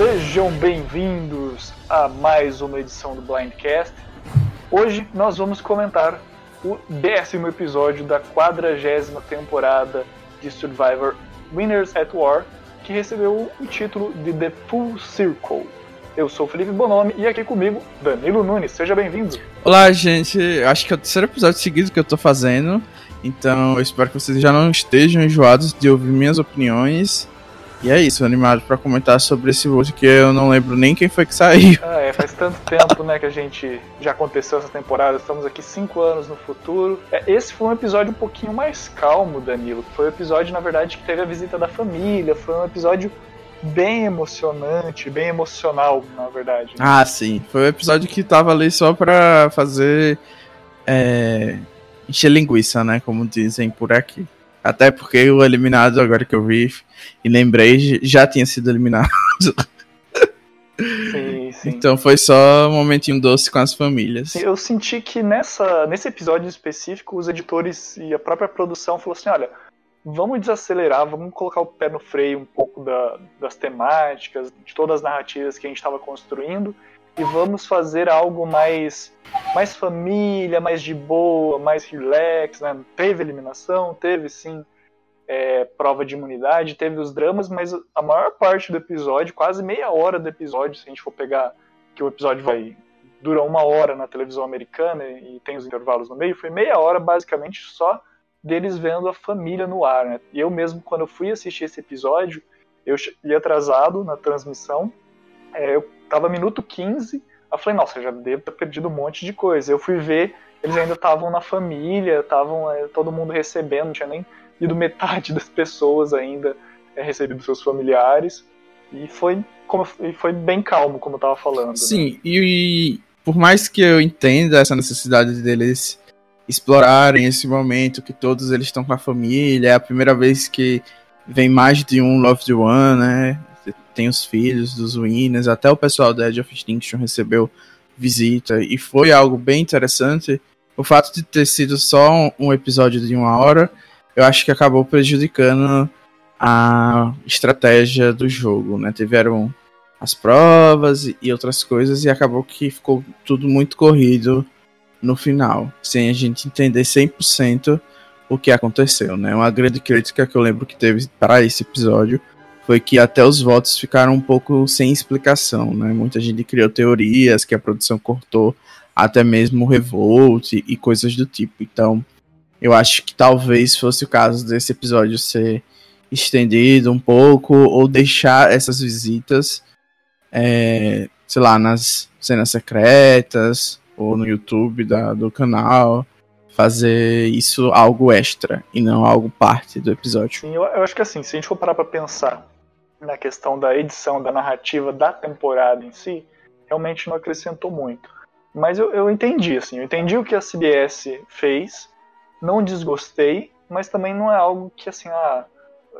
Sejam bem-vindos a mais uma edição do Blindcast. Hoje nós vamos comentar o décimo episódio da quadragésima temporada de Survivor Winners at War, que recebeu o título de The Full Circle. Eu sou Felipe Bonomi e aqui comigo, Danilo Nunes. Seja bem-vindo. Olá, gente. Acho que é o terceiro episódio seguido que eu tô fazendo. Então eu espero que vocês já não estejam enjoados de ouvir minhas opiniões. E é isso, animado para comentar sobre esse outro que eu não lembro nem quem foi que saiu. Ah, é, faz tanto tempo, né, que a gente já aconteceu essa temporada, estamos aqui cinco anos no futuro. É, esse foi um episódio um pouquinho mais calmo, Danilo. Foi um episódio, na verdade, que teve a visita da família, foi um episódio bem emocionante, bem emocional, na verdade. Ah, sim. Foi um episódio que tava ali só pra fazer. É, encher linguiça, né? Como dizem por aqui. Até porque o eliminado, agora que eu vi e lembrei, já tinha sido eliminado. Sim, sim. Então foi só um momentinho doce com as famílias. Eu senti que nessa, nesse episódio específico, os editores e a própria produção falou assim: olha, vamos desacelerar, vamos colocar o pé no freio um pouco da, das temáticas, de todas as narrativas que a gente estava construindo e vamos fazer algo mais mais família, mais de boa, mais relax, né? Teve eliminação, teve sim é, prova de imunidade, teve os dramas, mas a maior parte do episódio, quase meia hora do episódio, se a gente for pegar que o episódio vai dura uma hora na televisão americana e tem os intervalos no meio, foi meia hora basicamente só deles vendo a família no ar, né? E eu mesmo quando eu fui assistir esse episódio, eu ia atrasado na transmissão, é, eu tava minuto 15, eu falei, nossa, já devo ter perdido um monte de coisa. Eu fui ver, eles ainda estavam na família, estavam é, todo mundo recebendo, não tinha nem ido metade das pessoas ainda é, recebido seus familiares. E foi, como, e foi bem calmo, como eu tava falando. Né? Sim, né? e, e por mais que eu entenda essa necessidade deles explorarem esse momento que todos eles estão com a família, é a primeira vez que vem mais de um Loved One, né? Tem os filhos dos Winners, até o pessoal da Edge of Extinction recebeu visita, e foi algo bem interessante. O fato de ter sido só um episódio de uma hora, eu acho que acabou prejudicando a estratégia do jogo, né? Tiveram as provas e outras coisas, e acabou que ficou tudo muito corrido no final, sem a gente entender 100% o que aconteceu, né? Uma grande crítica que eu lembro que teve para esse episódio foi que até os votos ficaram um pouco sem explicação, né? Muita gente criou teorias que a produção cortou até mesmo Revolt e coisas do tipo. Então, eu acho que talvez fosse o caso desse episódio ser estendido um pouco ou deixar essas visitas, é, sei lá, nas cenas secretas ou no YouTube da, do canal fazer isso algo extra e não algo parte do episódio. Sim, eu, eu acho que assim, se a gente for parar pra pensar na questão da edição, da narrativa da temporada em si, realmente não acrescentou muito. Mas eu, eu entendi, assim, eu entendi o que a CBS fez, não desgostei, mas também não é algo que, assim, ah,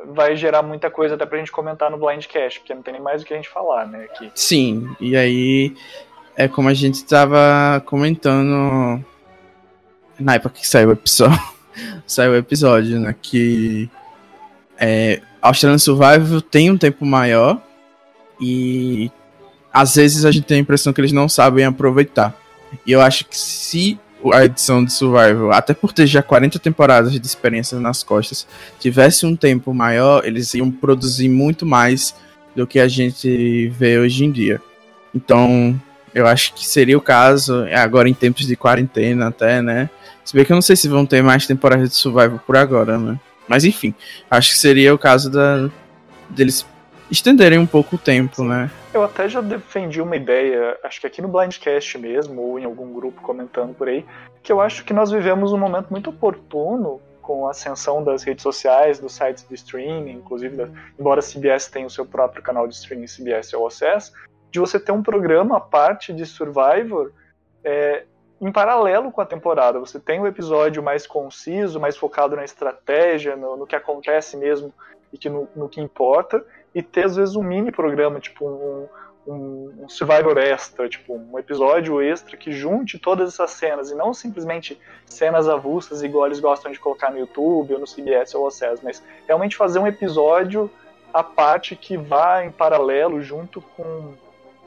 vai gerar muita coisa até pra gente comentar no Blindcast, porque não tem nem mais o que a gente falar, né, aqui. Sim, e aí é como a gente tava comentando na época que saiu o episódio, saiu o episódio, né, que é, Australian Survival tem um tempo maior e às vezes a gente tem a impressão que eles não sabem aproveitar. E eu acho que se a edição de Survival, até por ter já 40 temporadas de experiência nas costas, tivesse um tempo maior, eles iam produzir muito mais do que a gente vê hoje em dia. Então, eu acho que seria o caso, agora em tempos de quarentena até, né? Se bem que eu não sei se vão ter mais temporadas de Survival por agora, né? Mas enfim, acho que seria o caso da, deles estenderem um pouco o tempo, né? Eu até já defendi uma ideia, acho que aqui no Blindcast mesmo, ou em algum grupo comentando por aí, que eu acho que nós vivemos um momento muito oportuno com a ascensão das redes sociais, dos sites de streaming, inclusive, da, embora a CBS tenha o seu próprio canal de streaming, CBS All Access, de você ter um programa à parte de Survivor é, em paralelo com a temporada. Você tem o um episódio mais conciso, mais focado na estratégia, no, no que acontece mesmo e que no, no, que importa, e ter às vezes um mini programa, tipo um, um, um Survivor extra, tipo um episódio extra que junte todas essas cenas e não simplesmente cenas avulsas igual eles gostam de colocar no YouTube ou no CBS ou Access, mas realmente fazer um episódio a parte que vai em paralelo junto com,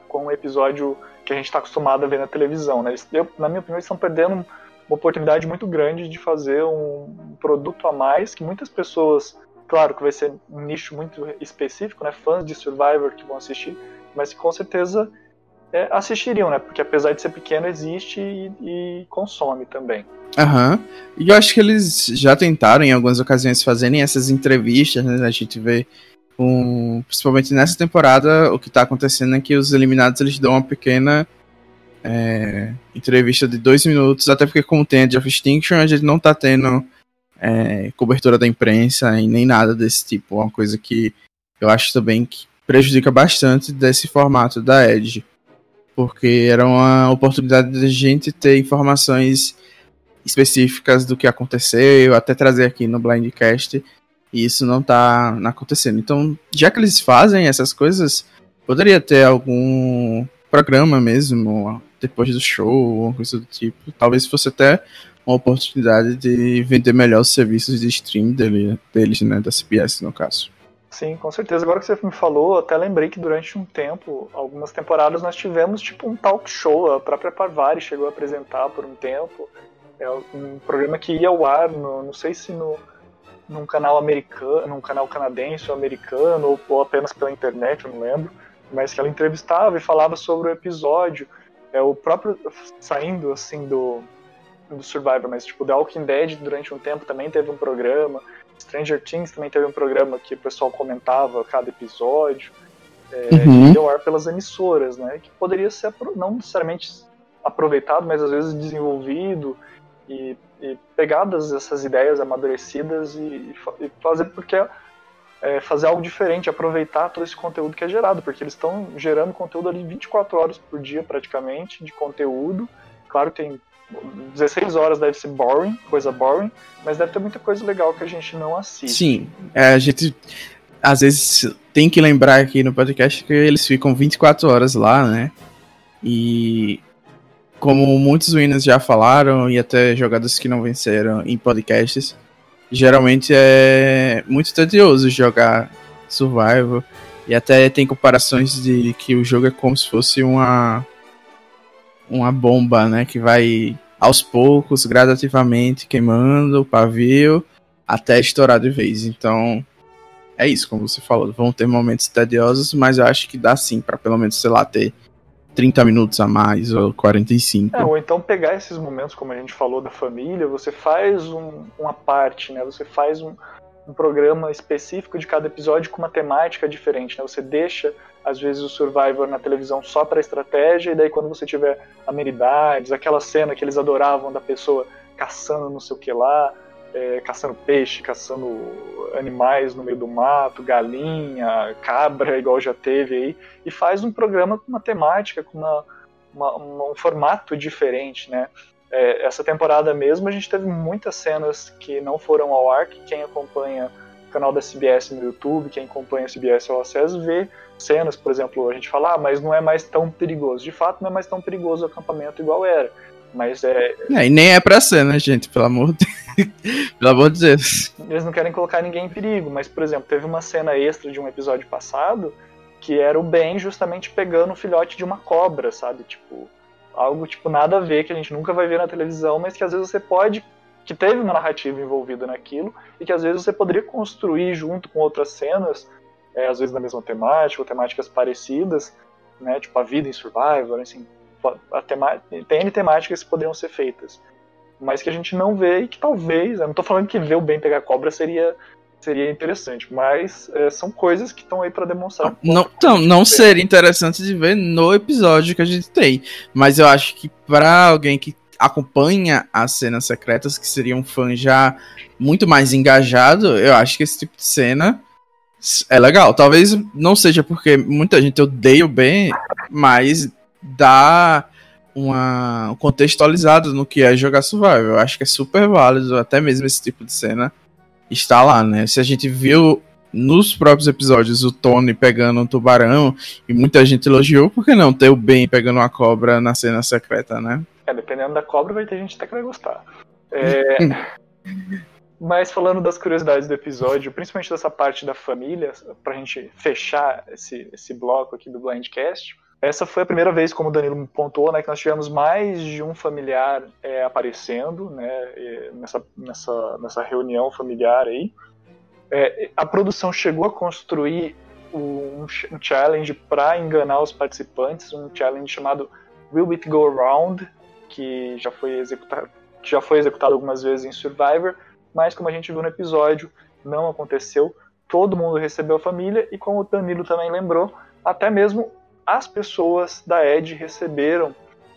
com o episódio que a gente está acostumado a ver na televisão. Né? eu, na minha opinião, eles estão perdendo uma oportunidade muito grande de fazer um produto a mais que muitas pessoas, claro que vai ser um nicho muito específico, né? fãs de Survivor que vão assistir, mas que com certeza é, assistiriam, né? Porque apesar de ser pequeno, existe e, e consome também. Aham. Uhum. E eu acho que eles já tentaram em algumas ocasiões fazerem essas entrevistas, né? A gente vê um, principalmente nessa temporada, o que tá acontecendo é que os eliminados eles dão uma pequena é, entrevista de dois minutos, até porque como tem a Jeff Extinction, a gente não tá tendo é, cobertura da imprensa e nem nada desse tipo. Uma coisa que eu acho também que prejudica bastante desse formato da Edge. Porque era uma oportunidade de a gente ter informações específicas do que aconteceu, até trazer aqui no Blindcast e isso não tá acontecendo. Então, já que eles fazem essas coisas, poderia ter algum programa mesmo depois do show, ou coisa do tipo. Talvez fosse até uma oportunidade de vender melhor os serviços de stream dele, deles, né, da CBS no caso. Sim, com certeza. Agora que você me falou, até lembrei que durante um tempo, algumas temporadas, nós tivemos tipo um talk show. A própria Parvari chegou a apresentar por um tempo. É um programa que ia ao ar, no, não sei se no, num canal americano, num canal canadense ou americano, ou, ou apenas pela internet, eu não lembro, mas que ela entrevistava e falava sobre o episódio, é o próprio saindo assim do do Survivor, mas tipo The Walking Dead durante um tempo também teve um programa, Stranger Things também teve um programa que o pessoal comentava cada episódio, é, uhum. deu ar pelas emissoras, né, que poderia ser não necessariamente aproveitado, mas às vezes desenvolvido e, e pegadas essas ideias amadurecidas e, e fazer porque é, fazer algo diferente, aproveitar todo esse conteúdo que é gerado, porque eles estão gerando conteúdo ali 24 horas por dia praticamente de conteúdo. Claro que tem 16 horas deve ser boring, coisa boring, mas deve ter muita coisa legal que a gente não assiste. Sim, é, a gente às vezes tem que lembrar aqui no podcast que eles ficam 24 horas lá, né? E como muitos winners já falaram, e até jogadores que não venceram em podcasts, geralmente é muito tedioso jogar Survival. E até tem comparações de que o jogo é como se fosse uma uma bomba, né, que vai aos poucos, gradativamente queimando o pavio até estourar de vez. Então, é isso, como você falou, vão ter momentos tediosos, mas eu acho que dá sim para pelo menos, sei lá, ter 30 minutos a mais ou 45. É, ou então pegar esses momentos, como a gente falou, da família, você faz um, uma parte, né? Você faz um, um programa específico de cada episódio com uma temática diferente, né? Você deixa às vezes o Survivor na televisão só para estratégia e daí quando você tiver amenidades, aquela cena que eles adoravam da pessoa caçando não sei o que lá, é, caçando peixe, caçando animais no meio do mato, galinha, cabra, igual já teve aí, e faz um programa com uma temática, com uma, uma, um formato diferente, né? É, essa temporada mesmo a gente teve muitas cenas que não foram ao ar, que quem acompanha o canal da CBS no YouTube, quem acompanha a CBS ao acesso, vê cenas, por exemplo, a gente fala, ah, mas não é mais tão perigoso. De fato, não é mais tão perigoso o acampamento igual era mas é. é. E nem é pra ser, né, gente? Pelo amor de Pelo amor de Deus. Eles não querem colocar ninguém em perigo, mas, por exemplo, teve uma cena extra de um episódio passado que era o Ben justamente pegando o filhote de uma cobra, sabe? Tipo, algo tipo nada a ver que a gente nunca vai ver na televisão, mas que às vezes você pode que teve uma narrativa envolvida naquilo e que às vezes você poderia construir junto com outras cenas, é, às vezes da mesma temática ou temáticas parecidas, né? Tipo a vida em Survivor, assim, tem N temáticas que poderiam ser feitas, mas que a gente não vê e que talvez, eu não estou falando que ver o bem pegar cobra seria seria interessante, mas é, são coisas que estão aí para demonstrar. Não, então, não seria interessante de ver no episódio que a gente tem, mas eu acho que para alguém que acompanha as cenas secretas, que seria um fã já muito mais engajado, eu acho que esse tipo de cena é legal. Talvez não seja porque muita gente odeia o Ben, mas dá uma, um contextualizado no que é jogar survival. Eu acho que é super válido, até mesmo esse tipo de cena está lá, né? Se a gente viu nos próprios episódios o Tony pegando um tubarão e muita gente elogiou, por que não ter o Ben pegando uma cobra na cena secreta, né? É, dependendo da cobra vai ter gente até que vai gostar. É... Mas falando das curiosidades do episódio, principalmente dessa parte da família, pra gente fechar esse, esse bloco aqui do Blindcast, essa foi a primeira vez, como o Danilo pontuou, né, que nós tivemos mais de um familiar é, aparecendo né, nessa, nessa, nessa reunião familiar aí. É, a produção chegou a construir um, um challenge para enganar os participantes, um challenge chamado Will It Go Around, que já foi executado, já foi executado algumas vezes em Survivor, mas como a gente viu no episódio, não aconteceu. Todo mundo recebeu a família e como o Danilo também lembrou, até mesmo as pessoas da Ed receberam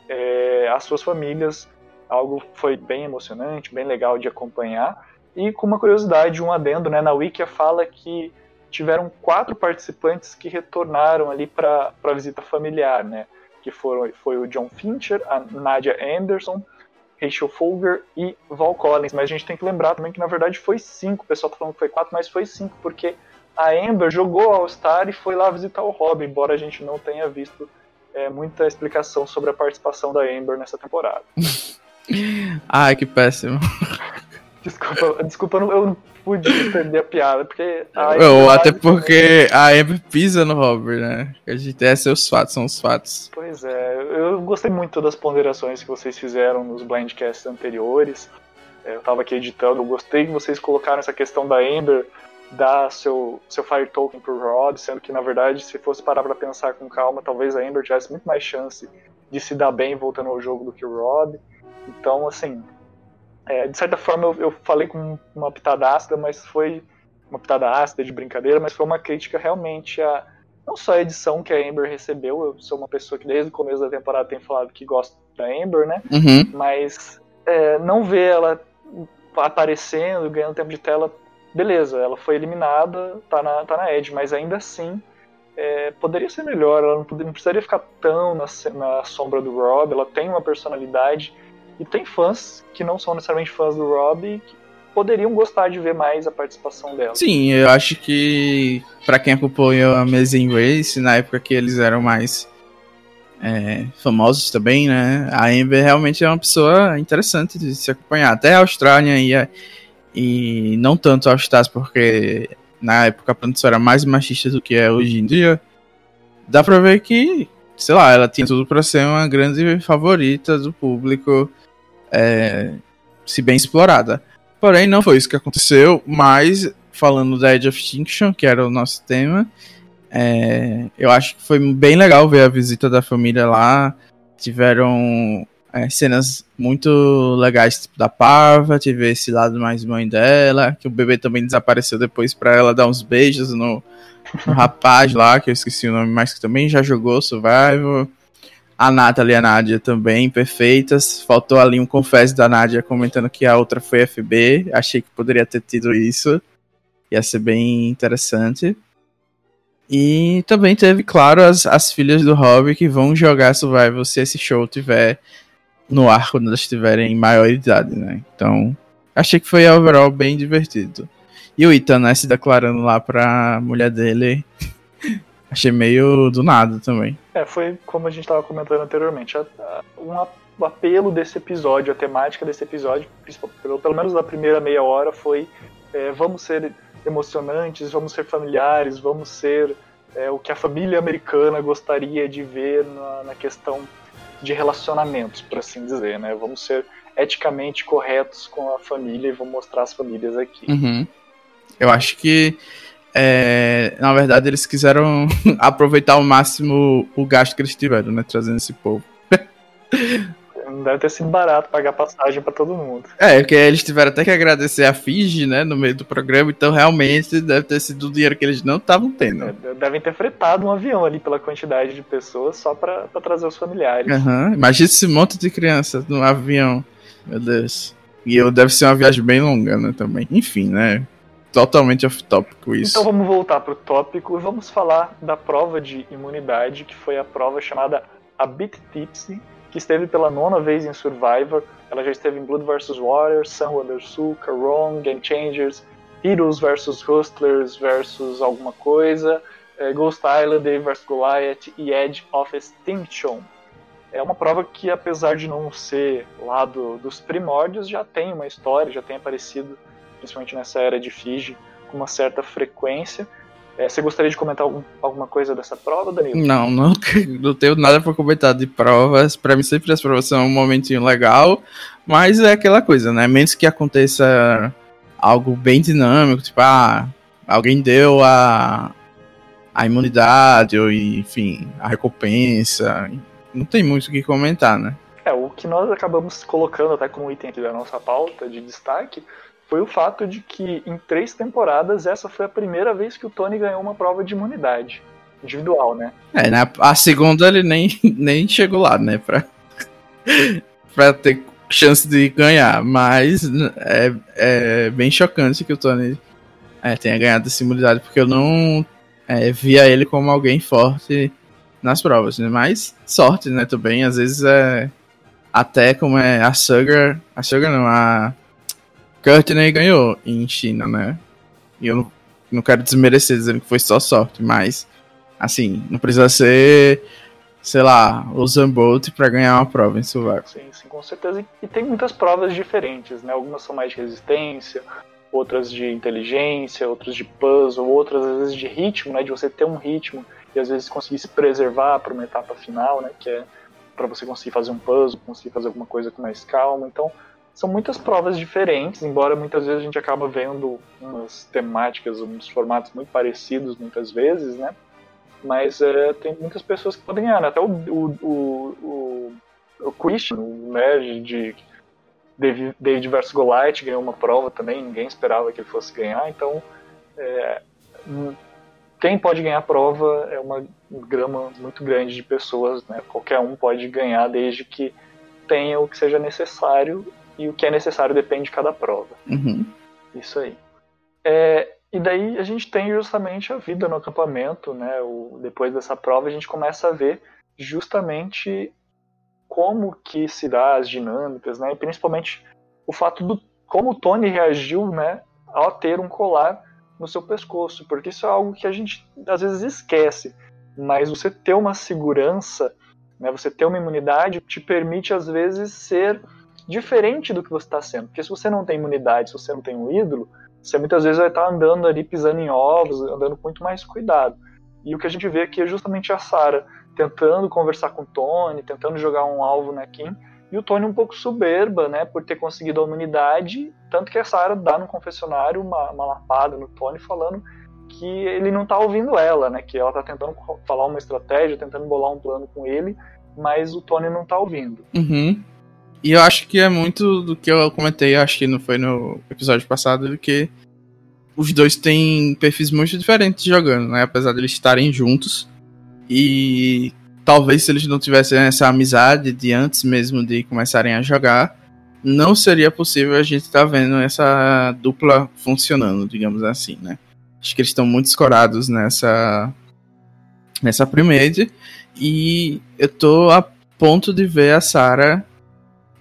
é, as suas famílias. Algo foi bem emocionante, bem legal de acompanhar. E com uma curiosidade, um adendo, né, na Wikia fala que tiveram quatro participantes que retornaram ali para a visita familiar, né? Que foram, foi o John Fincher, a Nadia Anderson, Rachel Folger e Val Collins. Mas a gente tem que lembrar também que na verdade foi cinco. O pessoal tá falando que foi quatro, mas foi cinco, porque a Amber jogou All-Star e foi lá visitar o Rob, embora a gente não tenha visto é, muita explicação sobre a participação da Amber nessa temporada. Ai, que péssimo. Desculpa, desculpa eu não pude entender a piada, porque. Ou até porque a Amber pisa no Robert, né? A gente, esses são os fatos, são os fatos. Pois é, eu gostei muito das ponderações que vocês fizeram nos blindcasts anteriores. É, eu tava aqui editando, eu gostei que vocês colocaram essa questão da Amber dar seu, seu Fire Token pro Rod, sendo que na verdade, se fosse parar pra pensar com calma, talvez a Amber tivesse muito mais chance de se dar bem voltando ao jogo do que o Rod. Então, assim, é, de certa forma eu, eu, falei com uma pitada ácida, mas foi uma pitada ácida de brincadeira, mas foi uma crítica realmente a não só a edição que a Amber recebeu, eu sou uma pessoa que desde o começo da temporada tem falado que gosta da Amber, né? Uhum. Mas é, não ver ela aparecendo, ganhando tempo de tela, beleza, ela foi eliminada, tá na, tá na Edge, mas ainda assim é, poderia ser melhor, ela não, poderia, não precisaria ficar tão na, na sombra do Rob, ela tem uma personalidade e tem fãs que não são necessariamente fãs do Rob que poderiam gostar de ver mais a participação dela. Sim, eu acho que para quem acompanhou a Amazing Race, na época que eles eram mais é, famosos também, né? A Amber realmente é uma pessoa interessante de se acompanhar. Até a Austrália e, e não tanto a Stars, porque na época a produção era mais machista do que é hoje em dia. Dá pra ver que, sei lá, ela tinha tudo pra ser uma grande favorita do público é, se bem explorada. Porém, não foi isso que aconteceu, mas falando da Edge of Extinction, que era o nosso tema, é, eu acho que foi bem legal ver a visita da família lá. Tiveram é, cenas muito legais, tipo da Parva, tive esse lado mais mãe dela, que o bebê também desapareceu depois para ela dar uns beijos no, no rapaz lá, que eu esqueci o nome, mas que também já jogou Survival. A Nathalie e a Nádia também, perfeitas. Faltou ali um confesso da Nádia comentando que a outra foi FB. Achei que poderia ter tido isso. Ia ser bem interessante. E também teve, claro, as, as filhas do Hobby que vão jogar Survival se esse show tiver no ar quando elas estiverem em maior idade, né? Então, achei que foi overall bem divertido. E o Ethan, né, se declarando lá pra mulher dele Achei meio do nada também. É, foi como a gente estava comentando anteriormente. A, a, um o apelo desse episódio, a temática desse episódio, pelo, pelo menos na primeira meia hora, foi é, vamos ser emocionantes, vamos ser familiares, vamos ser é, o que a família americana gostaria de ver na, na questão de relacionamentos, por assim dizer, né? Vamos ser eticamente corretos com a família e vamos mostrar as famílias aqui. Uhum. Eu acho que é, na verdade, eles quiseram aproveitar ao máximo o gasto que eles tiveram, né? Trazendo esse povo. Deve ter sido barato pagar passagem para todo mundo. É, porque eles tiveram até que agradecer a Fiji, né, no meio do programa, então realmente deve ter sido o dinheiro que eles não estavam tendo. É, devem ter fretado um avião ali pela quantidade de pessoas só para trazer os familiares. Uhum. Imagina esse monte de crianças no avião. Meu Deus. E deve ser uma viagem bem longa, né, também. Enfim, né? totalmente off-tópico isso. Então vamos voltar para o tópico e vamos falar da prova de imunidade, que foi a prova chamada a Bit Tipsy, que esteve pela nona vez em Survivor. Ela já esteve em Blood vs. Water, Sun Wondersul, Caron, Game Changers, Heroes vs. Hustlers vs. alguma coisa, é, Ghost Island, vs. Goliath e Edge of Extinction. É uma prova que, apesar de não ser lá do, dos primórdios, já tem uma história, já tem aparecido principalmente nessa era de Fiji, com uma certa frequência. É, você gostaria de comentar algum, alguma coisa dessa prova, Danilo? Não, não, não tenho nada para comentar de provas. Para mim, sempre as provas são um momentinho legal, mas é aquela coisa, né? Menos que aconteça algo bem dinâmico, tipo, ah, alguém deu a, a imunidade, ou enfim, a recompensa. Não tem muito o que comentar, né? É, o que nós acabamos colocando até como item aqui da nossa pauta de destaque foi o fato de que em três temporadas essa foi a primeira vez que o Tony ganhou uma prova de imunidade individual, né? É, na, a segunda ele nem, nem chegou lá, né? Pra, pra ter chance de ganhar, mas é, é bem chocante que o Tony é, tenha ganhado essa imunidade, porque eu não é, via ele como alguém forte nas provas, né? Mas sorte, né? Também, às vezes é até como é a Sugar, a Sugar não, a Courtney ganhou em China, né? E eu não, não quero desmerecer dizendo que foi só sorte, mas assim, não precisa ser, sei lá, o Zambolt para ganhar uma prova em survival. Sim, sim, com certeza. E tem muitas provas diferentes, né? Algumas são mais de resistência, outras de inteligência, outras de puzzle, outras às vezes de ritmo, né? De você ter um ritmo e às vezes conseguir se preservar para uma etapa final, né? Que é para você conseguir fazer um puzzle, conseguir fazer alguma coisa com mais calma. Então, são muitas provas diferentes, embora muitas vezes a gente acaba vendo umas temáticas, uns formatos muito parecidos muitas vezes, né? Mas é, tem muitas pessoas que podem ganhar, né? até o, o, o, o, o Christian, né, de David vs Goliath ganhou uma prova também, ninguém esperava que ele fosse ganhar, então é, quem pode ganhar a prova é uma grama muito grande de pessoas, né? Qualquer um pode ganhar desde que tenha o que seja necessário e o que é necessário depende de cada prova. Uhum. Isso aí. É, e daí a gente tem justamente a vida no acampamento, né? O, depois dessa prova a gente começa a ver justamente como que se dá as dinâmicas, né? E principalmente o fato do como o Tony reagiu, né, ao ter um colar no seu pescoço, porque isso é algo que a gente às vezes esquece, mas você ter uma segurança, né, você ter uma imunidade te permite às vezes ser diferente do que você está sendo, porque se você não tem imunidade, se você não tem um ídolo, você muitas vezes vai estar tá andando ali pisando em ovos, andando com muito mais cuidado. E o que a gente vê aqui é justamente a Sarah tentando conversar com o Tony, tentando jogar um alvo na Kim, e o Tony um pouco soberba, né, por ter conseguido a imunidade, tanto que a Sarah dá no confessionário uma, uma lapada no Tony falando que ele não tá ouvindo ela, né, que ela tá tentando falar uma estratégia, tentando bolar um plano com ele, mas o Tony não tá ouvindo. Uhum. E eu acho que é muito do que eu comentei, acho que não foi no episódio passado, do que os dois têm perfis muito diferentes jogando, né, apesar de eles estarem juntos. E talvez se eles não tivessem essa amizade de antes mesmo de começarem a jogar, não seria possível a gente estar tá vendo essa dupla funcionando, digamos assim, né? Acho que eles estão muito escorados nessa nessa primeira e eu tô a ponto de ver a Sarah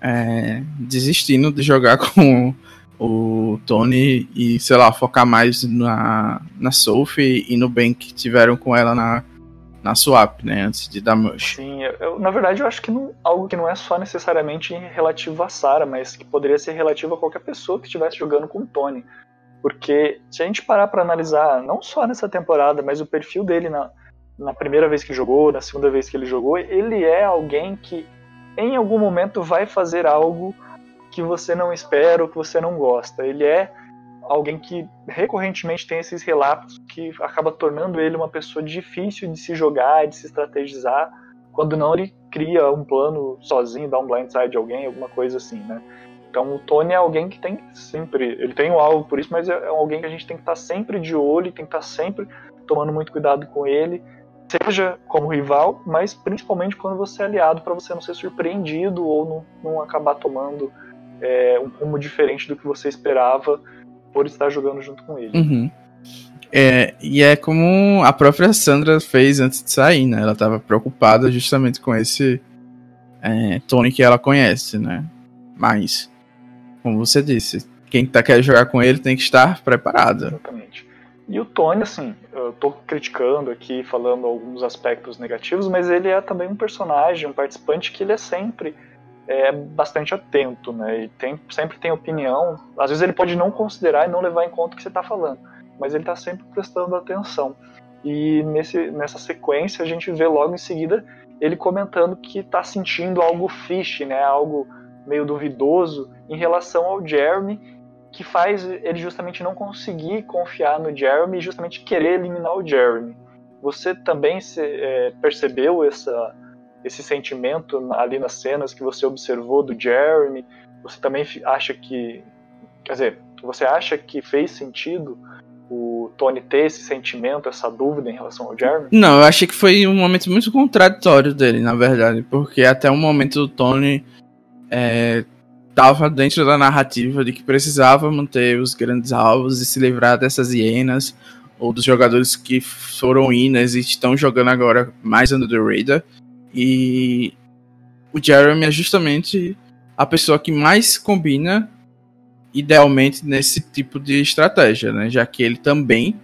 é, desistindo de jogar com o Tony e, sei lá, focar mais na, na Sophie e no bem que tiveram com ela na, na swap, né, antes de dar mush. Sim, eu, na verdade eu acho que não, algo que não é só necessariamente relativo a Sarah, mas que poderia ser relativo a qualquer pessoa que estivesse jogando com o Tony. Porque se a gente parar para analisar, não só nessa temporada, mas o perfil dele na, na primeira vez que jogou, na segunda vez que ele jogou, ele é alguém que em algum momento vai fazer algo que você não espera ou que você não gosta. Ele é alguém que recorrentemente tem esses relatos que acaba tornando ele uma pessoa difícil de se jogar, de se estrategizar, quando não ele cria um plano sozinho, dá um blindside de alguém, alguma coisa assim, né? Então o Tony é alguém que tem sempre, ele tem um alvo por isso, mas é, é alguém que a gente tem que estar sempre de olho, tem que estar sempre tomando muito cuidado com ele, seja como rival, mas principalmente quando você é aliado, para você não ser surpreendido ou não, não acabar tomando é, um rumo diferente do que você esperava por estar jogando junto com ele. Uhum. É, e é como a própria Sandra fez antes de sair, né? Ela estava preocupada justamente com esse é, Tony que ela conhece, né? Mas, como você disse, quem tá quer jogar com ele tem que estar preparado. Exatamente. E o Tony, assim, eu tô criticando aqui, falando alguns aspectos negativos, mas ele é também um personagem, um participante que ele é sempre é bastante atento, né? E tem, sempre tem opinião. Às vezes ele pode não considerar e não levar em conta o que você está falando, mas ele está sempre prestando atenção. E nesse, nessa sequência a gente vê logo em seguida ele comentando que está sentindo algo fish, né? Algo meio duvidoso em relação ao Jeremy, que faz ele justamente não conseguir confiar no Jeremy e justamente querer eliminar o Jeremy. Você também se, é, percebeu essa, esse sentimento ali nas cenas que você observou do Jeremy? Você também acha que, quer dizer, você acha que fez sentido o Tony ter esse sentimento, essa dúvida em relação ao Jeremy? Não, eu achei que foi um momento muito contraditório dele, na verdade, porque até o momento o Tony estava dentro da narrativa de que precisava manter os grandes alvos e se livrar dessas hienas ou dos jogadores que foram hienas e estão jogando agora mais under the radar. E o Jeremy é justamente a pessoa que mais combina idealmente nesse tipo de estratégia, né? Já que ele também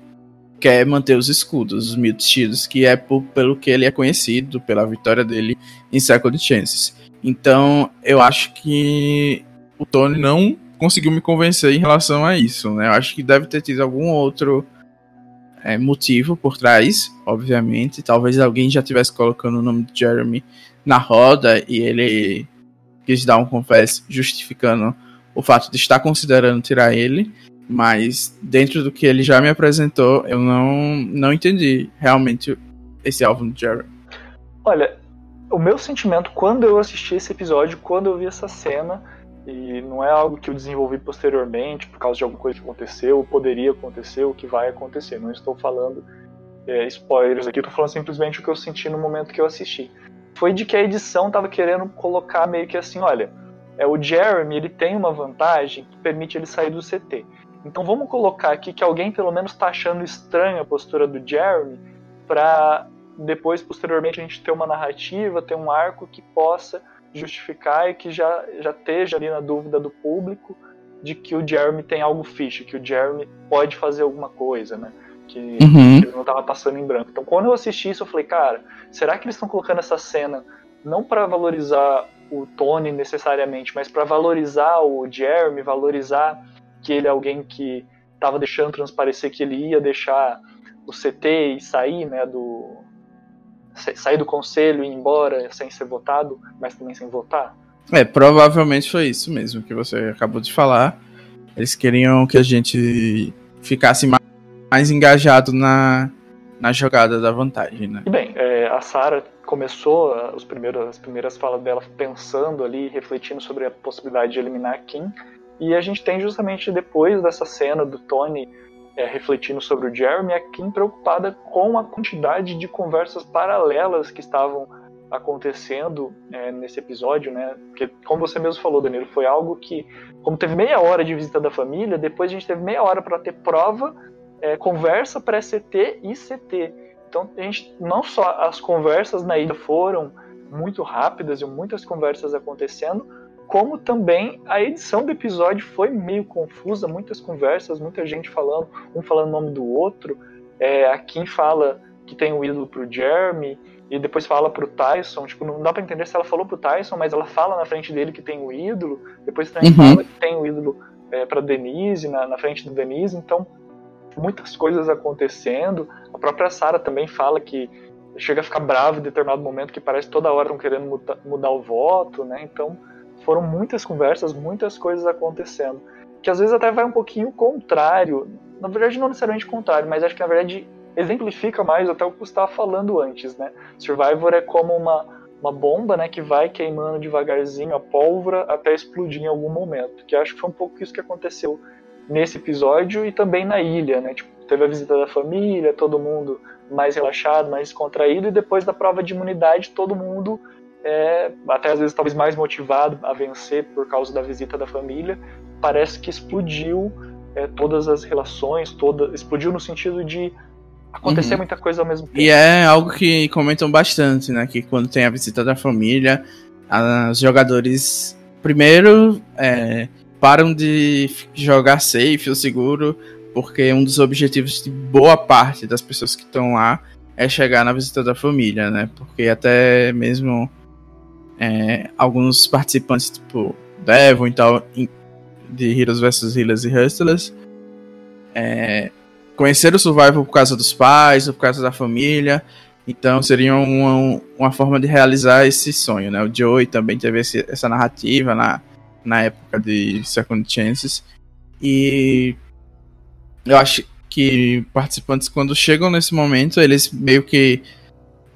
quer manter os escudos, os Mute Shields, que é por, pelo que ele é conhecido, pela vitória dele em Second Chances. Então, eu acho que o Tony não conseguiu me convencer em relação a isso, né? Eu acho que deve ter tido algum outro é, motivo por trás, obviamente. Talvez alguém já estivesse colocando o nome de Jeremy na roda e ele quis dar um confesso justificando o fato de estar considerando tirar ele, mas dentro do que ele já me apresentou, eu não, não entendi realmente esse álbum de Jeremy. Olha, o meu sentimento quando eu assisti esse episódio, quando eu vi essa cena, e não é algo que eu desenvolvi posteriormente por causa de alguma coisa que aconteceu, ou poderia acontecer, ou que vai acontecer. Não estou falando é, spoilers aqui, estou falando simplesmente o que eu senti no momento que eu assisti. Foi de que a edição estava querendo colocar meio que assim, olha, é o Jeremy ele tem uma vantagem que permite ele sair do CT. Então vamos colocar aqui que alguém pelo menos está achando estranha a postura do Jeremy para depois, posteriormente, a gente ter uma narrativa, ter um arco que possa justificar e que já, já esteja ali na dúvida do público de que o Jeremy tem algo fixe, que o Jeremy pode fazer alguma coisa, né? Que, uhum. ele não estava passando em branco. Então, quando eu assisti isso, eu falei, cara, será que eles estão colocando essa cena não para valorizar o Tony necessariamente, mas para valorizar o Jeremy, valorizar que ele é alguém que estava deixando transparecer que ele ia deixar o CT e sair, né, do, sair do conselho e ir embora sem ser votado, mas também sem votar? É, provavelmente foi isso mesmo que você acabou de falar. Eles queriam que a gente ficasse mais, mais engajado na, na jogada da vantagem, né? E bem, é, a Sarah começou os primeiros, as primeiras falas dela pensando ali, refletindo sobre a possibilidade de eliminar Kim. E a gente tem justamente depois dessa cena do Tony é, refletindo sobre o Jeremy, a Kim preocupada com a quantidade de conversas paralelas que estavam acontecendo é, nesse episódio, né? Porque, como você mesmo falou, Danilo, foi algo que, como teve meia hora de visita da família, depois a gente teve meia hora para ter prova, é, conversa pré-CT e CT. Então, a gente, não só as conversas na ilha foram muito rápidas e muitas conversas acontecendo, como também a edição do episódio foi meio confusa, muitas conversas, muita gente falando, um falando o nome do outro. É, a Kim fala que tem um ídolo pro Jeremy e depois fala pro Tyson, tipo, não dá para entender se ela falou pro Tyson, mas ela fala na frente dele que tem o ídolo, depois também uhum. fala que tem o ídolo é, para Denise, na, na frente do Denise, então muitas coisas acontecendo. A própria Sarah também fala que chega a ficar bravo em determinado momento que parece toda hora estão querendo muda, mudar o voto, né? Então foram muitas conversas, muitas coisas acontecendo. Que às vezes até vai um pouquinho contrário. Na verdade, não necessariamente contrário, mas acho que na verdade exemplifica mais até o que você estava falando antes, né? Survivor é como uma, uma bomba, né, que vai queimando devagarzinho a pólvora até explodir em algum momento. Que acho que foi um pouco isso que aconteceu nesse episódio e também na ilha, né? Tipo, teve a visita da família, todo mundo mais relaxado, mais contraído, e depois da prova de imunidade, todo mundo é, até às vezes talvez mais motivado a vencer por causa da visita da família, parece que explodiu é, todas as relações, toda, explodiu no sentido de acontecer uhum. muita coisa ao mesmo tempo. E é algo que comentam bastante, né? Que quando tem a visita da família, os jogadores primeiro é, param de jogar safe ou seguro, porque um dos objetivos de boa parte das pessoas que estão lá é chegar na visita da família, né? Porque até mesmo é, alguns participantes, tipo Devon e tal, de Heroes vs Healers e Hustlers, é, conheceram o Survival por causa dos pais, por causa da família, então seria uma, uma forma de realizar esse sonho, né? O Joey também teve esse, essa narrativa na, na época de Second Chances. E eu acho que participantes, quando chegam nesse momento, eles meio que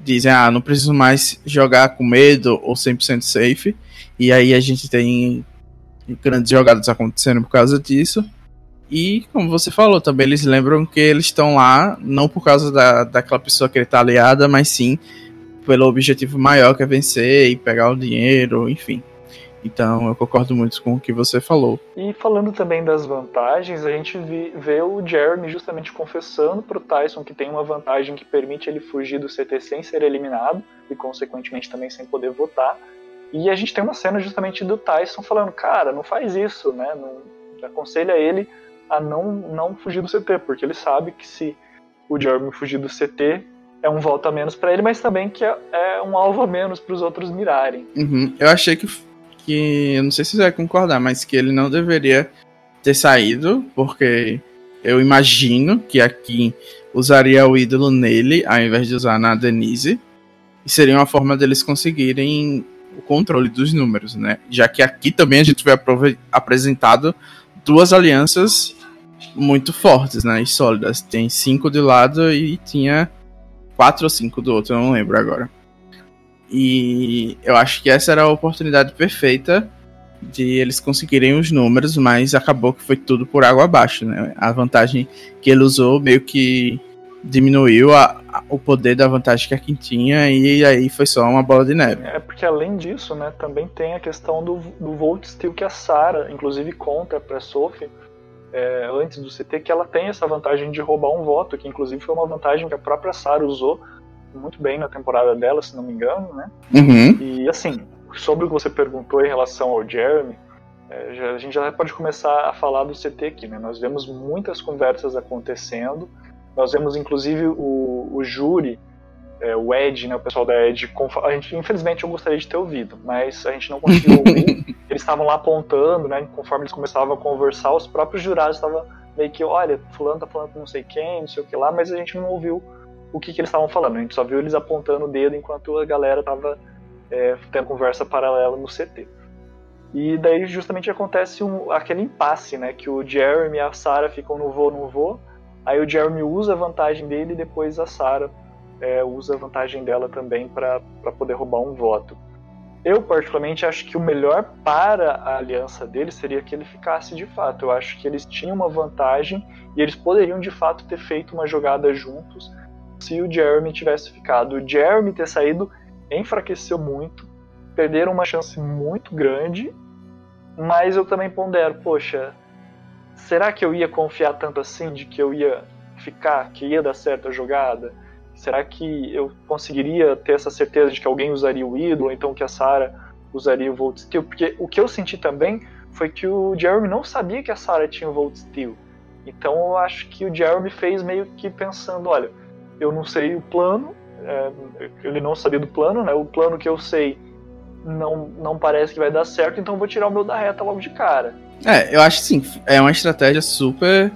dizem, ah, não preciso mais jogar com medo ou 100% safe. E aí a gente tem grandes jogadas acontecendo por causa disso. E, como você falou, também eles lembram que eles estão lá não por causa da, daquela pessoa que ele tá aliada, mas sim pelo objetivo maior que é vencer e pegar o dinheiro, enfim. Então eu concordo muito com o que você falou. E falando também das vantagens, a gente vê o Jeremy justamente confessando pro Tyson que tem uma vantagem que permite ele fugir do CT sem ser eliminado e consequentemente também sem poder votar. E a gente tem uma cena justamente do Tyson falando, cara, não faz isso, né? Não aconselha ele a não, não fugir do CT, porque ele sabe que se o Jeremy fugir do CT, é um voto a menos para ele, mas também que é, é, um alvo a menos para os outros mirarem. Uhum. Eu achei que, que, eu não sei se você vai concordar, mas que ele não deveria ter saído, porque eu imagino que aqui usaria o ídolo nele, ao invés de usar na Denise, e seria uma forma deles conseguirem o controle dos números, né? Já que aqui também a gente foi apresentado duas alianças muito fortes, né? E sólidas. Tem cinco de lado e tinha quatro ou cinco do outro, eu não lembro agora. E eu acho que essa era a oportunidade perfeita de eles conseguirem os números, mas acabou que foi tudo por água abaixo, né? A vantagem que ele usou meio que diminuiu a, a, o poder da vantagem que a Kim tinha e aí foi só uma bola de neve. É porque além disso, né, também tem a questão do, do Volt Steel que a Sarah, inclusive conta pra Sophie, é, antes do CT que ela tem essa vantagem de roubar um voto, que inclusive foi uma vantagem que a própria Sarah usou muito bem na temporada dela, se não me engano, né? Uhum. E assim, sobre o que você perguntou em relação ao Jeremy, é, já, a gente já pode começar a falar do CT aqui, né? Nós vemos muitas conversas acontecendo, nós vemos inclusive o, o júri é, o Ed, né, o pessoal da Ed, a gente, infelizmente eu gostaria de ter ouvido, mas a gente não conseguiu ouvir. eles estavam lá apontando, né, conforme eles começavam a conversar, os próprios jurados estavam meio que, olha, fulano tá falando com não sei quem, não sei o que lá, mas a gente não ouviu o que, que eles estavam falando, a gente só viu eles apontando o dedo enquanto a galera tava é, tendo conversa paralela no CT. E daí justamente acontece um, aquele impasse, né, que o Jeremy e a Sarah ficam no voo, no voo, aí o Jeremy usa a vantagem dele e depois a Sarah é, usa a vantagem dela também para poder roubar um voto. Eu, particularmente, acho que o melhor para a aliança dele seria que ele ficasse de fato. Eu acho que eles tinham uma vantagem e eles poderiam de fato ter feito uma jogada juntos se o Jeremy tivesse ficado. O Jeremy ter saído enfraqueceu muito, perderam uma chance muito grande, mas eu também pondero, poxa, será que eu ia confiar tanto assim de que eu ia ficar, que ia dar certo a jogada? Será que eu conseguiria ter essa certeza de que alguém usaria o ídolo, ou então que a Sarah usaria o Volt Steel? Porque o que eu senti também foi que o Jeremy não sabia que a Sarah tinha o Volt Steel. Então eu acho que o Jeremy fez meio que pensando, olha, eu não sei o plano, é, ele não sabia do plano, né? O plano que eu sei não, não parece que vai dar certo, então vou tirar o meu da reta logo de cara. É, eu acho sim, é uma estratégia super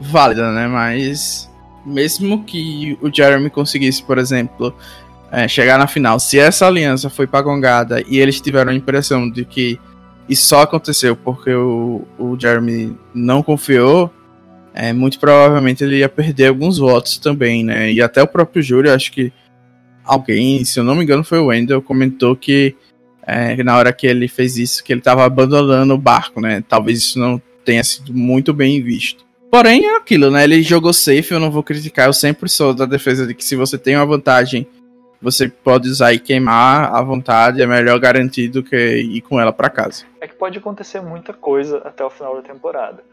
válida, né? Mas mesmo que o Jeremy conseguisse, por exemplo, é, chegar na final, se essa aliança foi pagongada e eles tiveram a impressão de que isso só aconteceu porque o, o Jeremy não confiou, é, muito provavelmente ele ia perder alguns votos também, né? E até o próprio Júlio, acho que alguém, se eu não me engano, foi o Wendell, comentou que é, na hora que ele fez isso, que ele estava abandonando o barco, né? Talvez isso não tenha sido muito bem visto. Porém, é aquilo, né? Ele jogou safe, eu não vou criticar. Eu sempre sou da defesa de que se você tem uma vantagem, você pode usar e queimar à vontade. É melhor garantir do que ir com ela para casa. É que pode acontecer muita coisa até o final da temporada.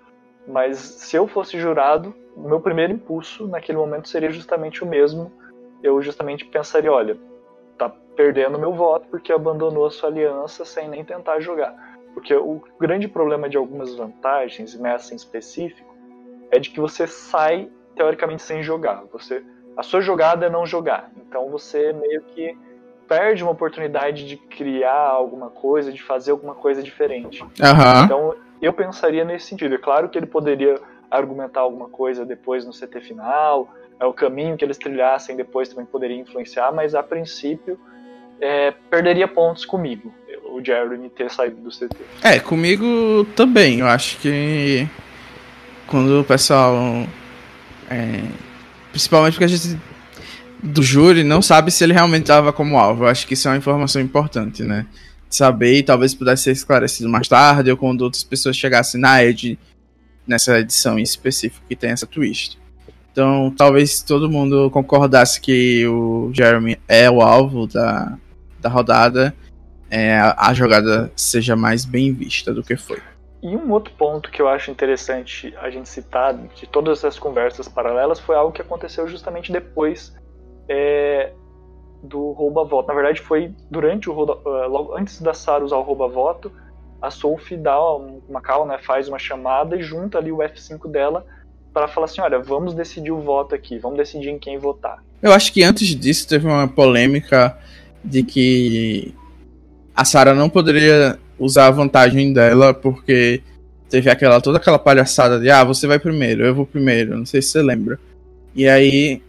Mas se eu fosse jurado, meu primeiro impulso naquele momento seria justamente o mesmo. Eu justamente pensaria, olha, tá perdendo meu voto porque abandonou a sua aliança sem nem tentar jogar. Porque o grande problema de algumas vantagens, nessa em específico, é de que você sai teoricamente sem jogar. Você, a sua jogada é não jogar. Então você meio que perde uma oportunidade de criar alguma coisa, de fazer alguma coisa diferente. Uhum. Então, eu pensaria nesse sentido. É claro que ele poderia argumentar alguma coisa depois no CT final, é o caminho que eles trilhassem depois também poderia influenciar, mas a princípio é, perderia pontos comigo, o Jeremy ter saído do CT. É, comigo também. Eu acho que quando o pessoal. É, principalmente porque a gente do júri não sabe se ele realmente estava como alvo. Eu acho que isso é uma informação importante, né? Saber e talvez pudesse ser esclarecido mais tarde ou quando outras pessoas chegassem na Ed nessa edição em específico que tem essa twist. Então, talvez todo mundo concordasse que o Jeremy é o alvo da, da rodada, é, a, jogada seja mais bem vista do que foi. E um outro ponto que eu acho interessante a gente citar de todas essas conversas paralelas foi algo que aconteceu justamente depois é, do rouba-voto. Na verdade, foi durante o rouba, uh, logo antes da Sarah usar o rouba-voto, a Sophie dá uma né, faz uma chamada e junta ali o F5 dela para falar assim, olha, vamos decidir o voto aqui, vamos decidir em quem votar. Eu acho que antes disso teve uma polêmica de que a Sarah não poderia usar a vantagem dela porque teve aquela toda aquela palhaçada de ah, você vai primeiro, eu vou primeiro, não sei se você lembra. E aí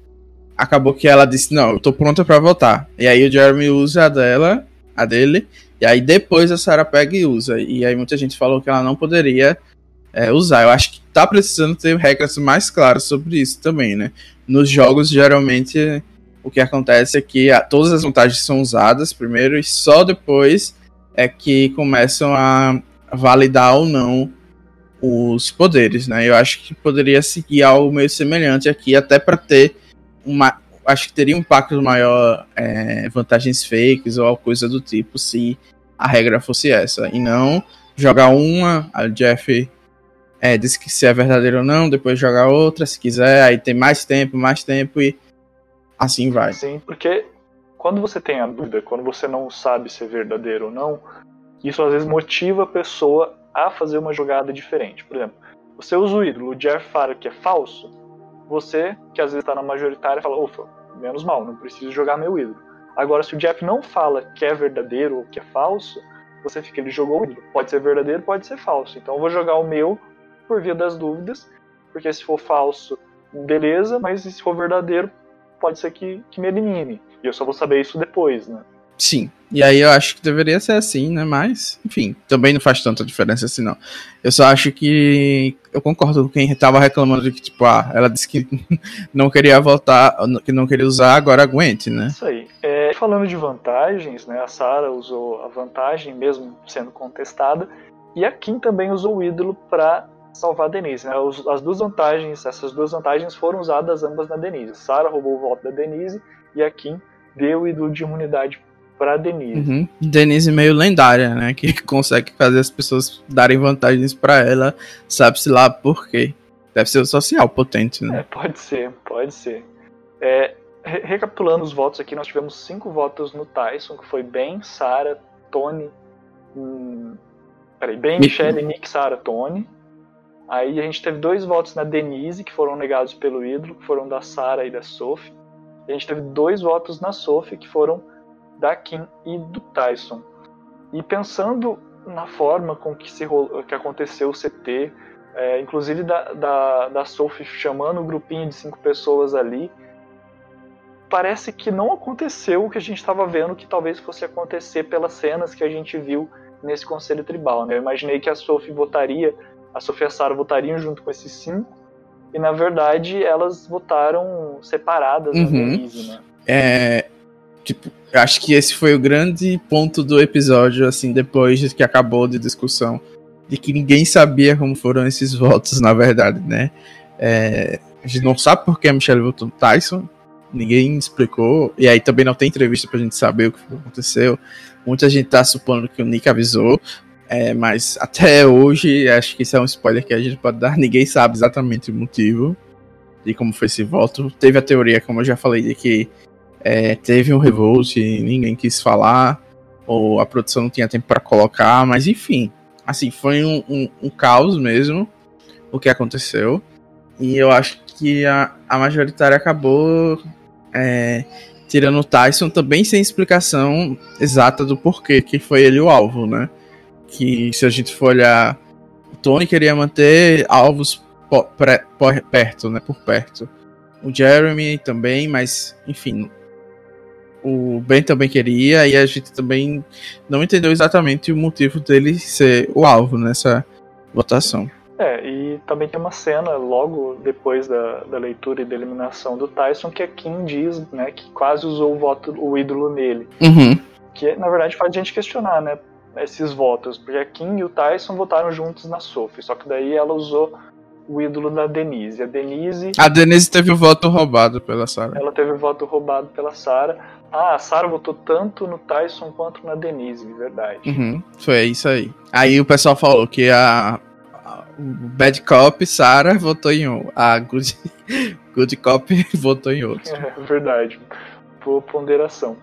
acabou que ela disse: "Não, eu tô pronta para votar". E aí o Jeremy usa a dela, a dele, e aí depois a Sarah pega e usa. E aí muita gente falou que ela não poderia é, usar. Eu acho que tá precisando ter regras mais claras sobre isso também, né? Nos jogos, geralmente, o que acontece é que a, todas as vantagens são usadas primeiro e só depois é que começam a validar ou não os poderes, né? Eu acho que poderia seguir algo meio semelhante aqui, até para ter uma. Acho que teria um impacto maior, é, vantagens fakes ou coisa do tipo, se a regra fosse essa. E não jogar uma, a Jeff é, diz que se é verdadeiro ou não, depois jogar outra, se quiser, aí tem mais tempo, mais tempo e assim vai. Sim, porque quando você tem a dúvida, quando você não sabe se é verdadeiro ou não, isso às vezes motiva a pessoa a fazer uma jogada diferente. Por exemplo, você usa o ídolo, o Jeff fala que é falso, você, que às vezes está na majoritária, fala, ufa, menos mal, não preciso jogar meu ídolo. Agora, se o Jeff não fala que é verdadeiro ou que é falso, você fica, ele jogou o ídolo. Pode ser verdadeiro, pode ser falso. Então eu vou jogar o meu por via das dúvidas, porque se for falso, beleza, mas se for verdadeiro, pode ser que, que me elimine. E eu só vou saber isso depois, né? Sim. E aí eu acho que deveria ser assim, né? Mas, enfim, também não faz tanta diferença assim, não. Eu só acho que. Eu concordo com quem tava reclamando de que, tipo, ah, ela disse que não queria voltar, que não queria usar, agora aguente, né? Isso aí. É, falando de vantagens, né? A Sarah usou a vantagem, mesmo sendo contestada, e a Kim também usou o ídolo para salvar a Denise. Né? As duas vantagens, essas duas vantagens foram usadas ambas na Denise. Sarah roubou o voto da Denise e a Kim deu o ídolo de imunidade para Denise. Uhum. Denise meio lendária, né? Que consegue fazer as pessoas darem vantagens para ela, sabe-se lá por quê. Deve ser o social potente, né? É, pode ser, pode ser. É, re recapitulando os votos aqui, nós tivemos cinco votos no Tyson, que foi Ben, Sarah, Tony. Hum, peraí, Ben, Michelle, Nick, Sarah, Tony. Aí a gente teve dois votos na Denise, que foram negados pelo ídolo, que foram da Sarah e da Sophie. E a gente teve dois votos na Sophie, que foram da Kim e do Tyson. E pensando na forma com que, se, que aconteceu o CT, é, inclusive da, da, da Sophie chamando o um grupinho de cinco pessoas ali, parece que não aconteceu o que a gente estava vendo que talvez fosse acontecer pelas cenas que a gente viu nesse conselho tribal. Né? Eu imaginei que a Sophie votaria a Sofia e a Sarah votariam junto com esses cinco, e na verdade elas votaram separadas uhum. na Denise, né? É. Tipo, acho que esse foi o grande ponto do episódio, assim, depois de que acabou de discussão. De que ninguém sabia como foram esses votos, na verdade, né? É, a gente não sabe por que a Michelle votou no Tyson. Ninguém explicou. E aí também não tem entrevista pra gente saber o que aconteceu. Muita gente tá supondo que o Nick avisou. É, mas até hoje, acho que isso é um spoiler que a gente pode dar. Ninguém sabe exatamente o motivo de como foi esse voto. Teve a teoria, como eu já falei, de que é, teve um revolt ninguém quis falar, ou a produção não tinha tempo para colocar, mas enfim. Assim, foi um, um, um, caos mesmo o que aconteceu. E eu acho que a, a majoritária acabou é, tirando o Tyson, também sem explicação exata do porquê que foi ele o alvo, né? Que se a gente for olhar, o Tony queria manter alvos perto, né? Por perto. O Jeremy também, mas enfim, o Ben também queria e a gente também não entendeu exatamente o motivo dele ser o alvo nessa votação. É, e também tem uma cena logo depois da, da leitura e da eliminação do Tyson que a Kim diz, né, que quase usou o voto, o ídolo nele. Uhum. Que na verdade faz a gente questionar, né, esses votos, porque a Kim e o Tyson votaram juntos na Sophie, só que daí ela usou o ídolo da Denise. A Denise. A Denise teve o voto roubado pela Sarah. Ela teve o voto roubado pela Sarah. Ah, a Sarah votou tanto no Tyson quanto na Denise, verdade. Uhum, foi isso aí. Aí o pessoal falou que a, a Bad Cop, Sarah, votou em um. A Good, good Cop votou em outro. É, verdade. Por ponderação.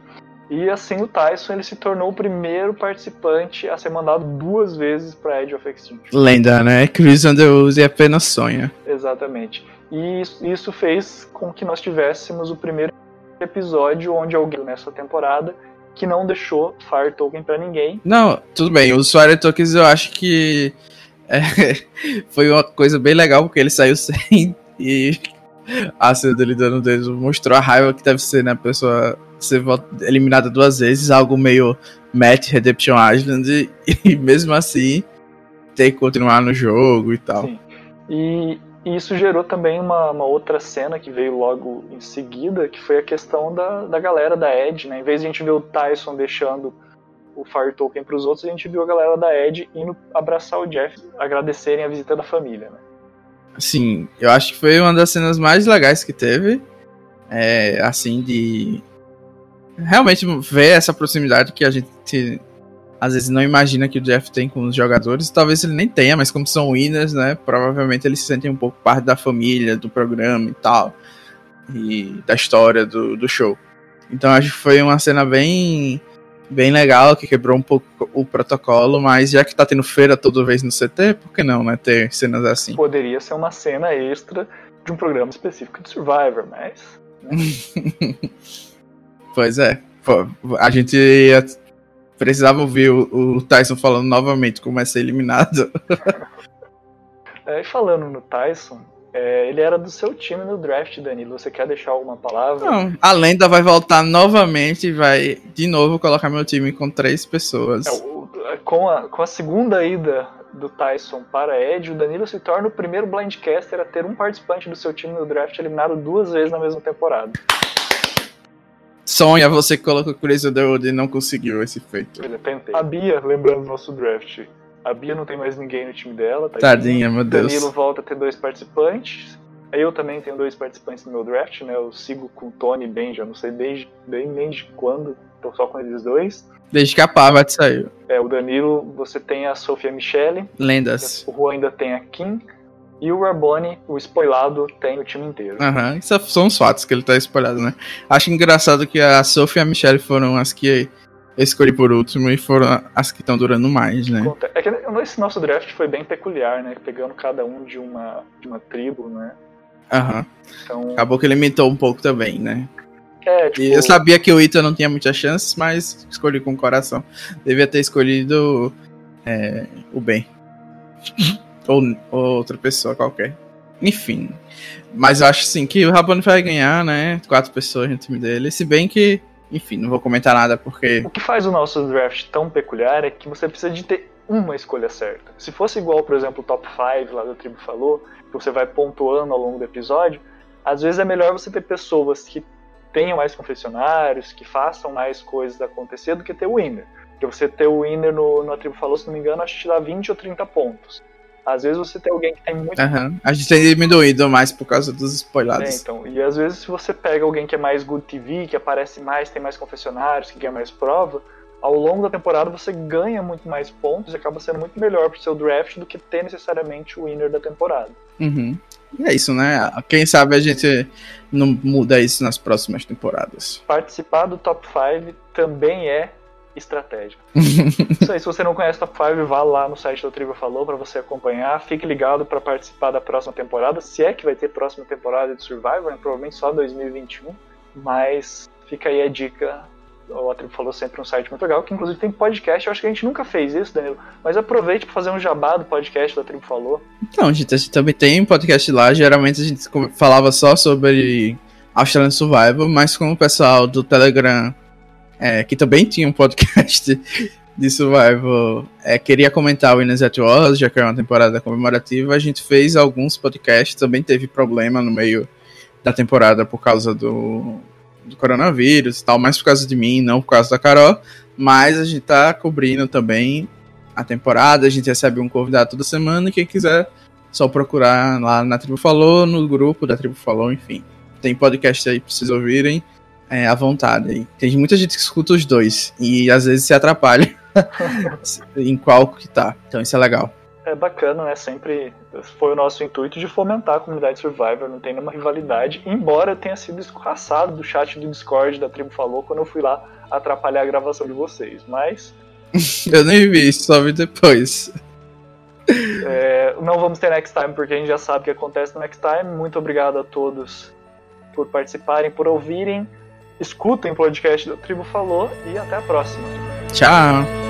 E assim o Tyson ele se tornou o primeiro participante a ser mandado duas vezes para Edge of Extinction. Lenda, né? Chris Underwood apenas sonha. Exatamente. E isso fez com que nós tivéssemos o primeiro episódio onde alguém nessa temporada que não deixou Fire Token para ninguém. Não, tudo bem. Os Fire Tokens eu acho que é, foi uma coisa bem legal porque ele saiu sem e a cena dele dando dedo mostrou a raiva que deve ser, né? A pessoa ser eliminada duas vezes, algo meio Matt Redemption Island, e, mesmo assim ter que continuar no jogo e tal. Sim. E, e isso gerou também uma, uma, outra cena que veio logo em seguida, que foi a questão da, da galera da Ed, né? Em vez de a gente ver o Tyson deixando o Fire Token para os outros, a gente viu a galera da Ed indo abraçar o Jeff, agradecerem a visita da família, né? Sim, eu acho que foi uma das cenas mais legais que teve. É, assim, de realmente ver essa proximidade que a gente às vezes não imagina que o Jeff tem com os jogadores. Talvez ele nem tenha, mas como são winners, né? Provavelmente eles se sentem um pouco parte da família, do programa e tal. E da história do, do show. Então acho que foi uma cena bem bem legal, que quebrou um pouco o protocolo, mas já que tá tendo feira toda vez no CT, por que não, né? Ter cenas assim. Poderia ser uma cena extra de um programa específico de Survivor, mas. Né? Pois é. Pô, a gente precisava ouvir o, o, Tyson falando novamente como é ser eliminado. é, falando no Tyson, é, ele era do seu time no draft, Danilo. Você quer deixar alguma palavra? Não, a lenda vai voltar novamente e vai de novo colocar meu time com três pessoas. É, o, com, a, com a segunda ida do Tyson para Ed, o Danilo se torna o primeiro blindcaster a ter um participante do seu time no draft eliminado duas vezes na mesma temporada. Sonha você que colocou Chris Underwood e não conseguiu esse feito. Eu tentei. A Bia, lembrando do nosso draft, a Bia não tem mais ninguém no time dela. Tadinha, tadinha meu Deus. Danilo volta a ter dois participantes. Eu também tenho dois participantes no meu draft, né? Eu sigo com o Tony e Ben, já não sei desde, bem desde quando, tô só com eles dois. Desde que a Parvat saiu. É, o Danilo, você tem a Sofia Michele. Lendas. O Juan ainda tem a Kim. E o Rabone, o spoilado, tem o time inteiro. Aham, uhum. isso são os fatos que ele tá spoilado, né? Acho engraçado que a Sophie e a Michelle foram as que eu escolhi por último e foram as que estão durando mais, né? É que esse nosso draft foi bem peculiar, né? Pegando cada um de uma, de uma tribo, né? Aham. Uhum. Então... Acabou que limitou um pouco também, né? É, tipo... E eu sabia que o Ita não tinha muitas chances, mas escolhi com o coração. Devia ter escolhido é, o bem. Ou, ou outra pessoa qualquer. Enfim. Mas eu acho sim que o Rabone vai ganhar, né? Quatro pessoas no time dele. Se bem que, enfim, não vou comentar nada porque. O que faz o nosso draft tão peculiar é que você precisa de ter uma escolha certa. Se fosse igual, por exemplo, o top 5 lá da tribo falou, que você vai pontuando ao longo do episódio, às vezes é melhor você ter pessoas que tenham mais confessionários, que façam mais coisas acontecer do que ter o winner. Porque você ter o winner no, no tribo falou, se não me engano, acho que te dá 20 ou 30 pontos. Às vezes você tem alguém que tem muito. Uhum. A gente tem diminuído mais por causa dos spoilers. É, então. E às vezes se você pega alguém que é mais good TV, que aparece mais, tem mais confessionários, que ganha mais prova, ao longo da temporada você ganha muito mais pontos e acaba sendo muito melhor pro seu draft do que ter necessariamente o winner da temporada. Uhum. E é isso, né? Quem sabe a gente não muda isso nas próximas temporadas. Participar do top 5 também é estratégico. Isso aí, se você não conhece Top 5, vá lá no site do Tribo Falou para você acompanhar. Fique ligado para participar da próxima temporada, se é que vai ter próxima temporada de Survivor, né? provavelmente só 2021. Mas fica aí a dica. O Tribo falou sempre um site muito legal, que inclusive tem podcast. Eu acho que a gente nunca fez isso, Danilo. Mas aproveite para fazer um jabá do podcast da Tribo Falou. Então, a gente, a gente também tem um podcast lá. Geralmente a gente falava só sobre Australian Survival, mas como o pessoal do Telegram, é, que também tinha um podcast de Survival, é, queria comentar o Winners at já que é uma temporada comemorativa, a gente fez alguns podcasts, também teve problema no meio da temporada por causa do, do coronavírus e tal, mais por causa de mim, não por causa da Carol. Mas a gente tá cobrindo também a temporada, a gente recebe um convidado toda semana. Quem quiser, só procurar lá na Tribo Falou, no grupo da Tribo Falou, enfim. Tem podcast aí pra vocês ouvirem é, à vontade. Tem muita gente que escuta os dois e às vezes se atrapalha em qual que tá. Então isso é legal é bacana, né? Sempre foi o nosso intuito de fomentar a comunidade Survivor, não tem nenhuma rivalidade, embora eu tenha sido escorraçado do chat do Discord da Tribo Falou quando eu fui lá atrapalhar a gravação de vocês, mas. eu nem vi, só vi depois. É, não vamos ter next time porque a gente já sabe o que acontece no next time. Muito obrigado a todos por participarem, por ouvirem. Escutem o podcast da Tribo Falou e até a próxima. Tchau.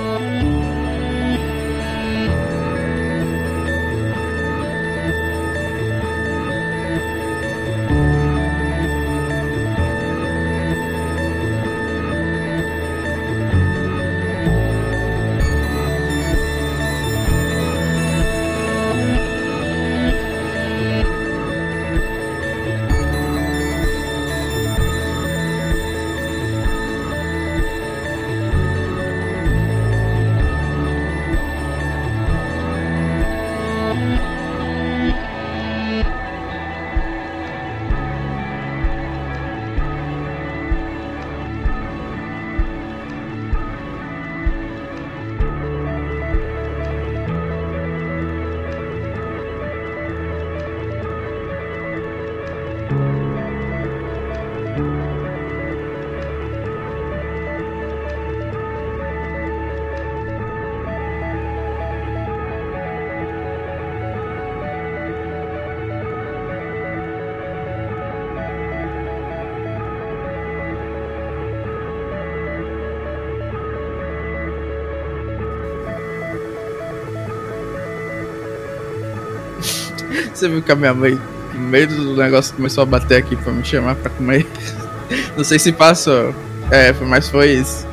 Você viu que a minha mãe, no meio do negócio, começou a bater aqui pra me chamar pra comer. Não sei se passou. É, mas foi isso.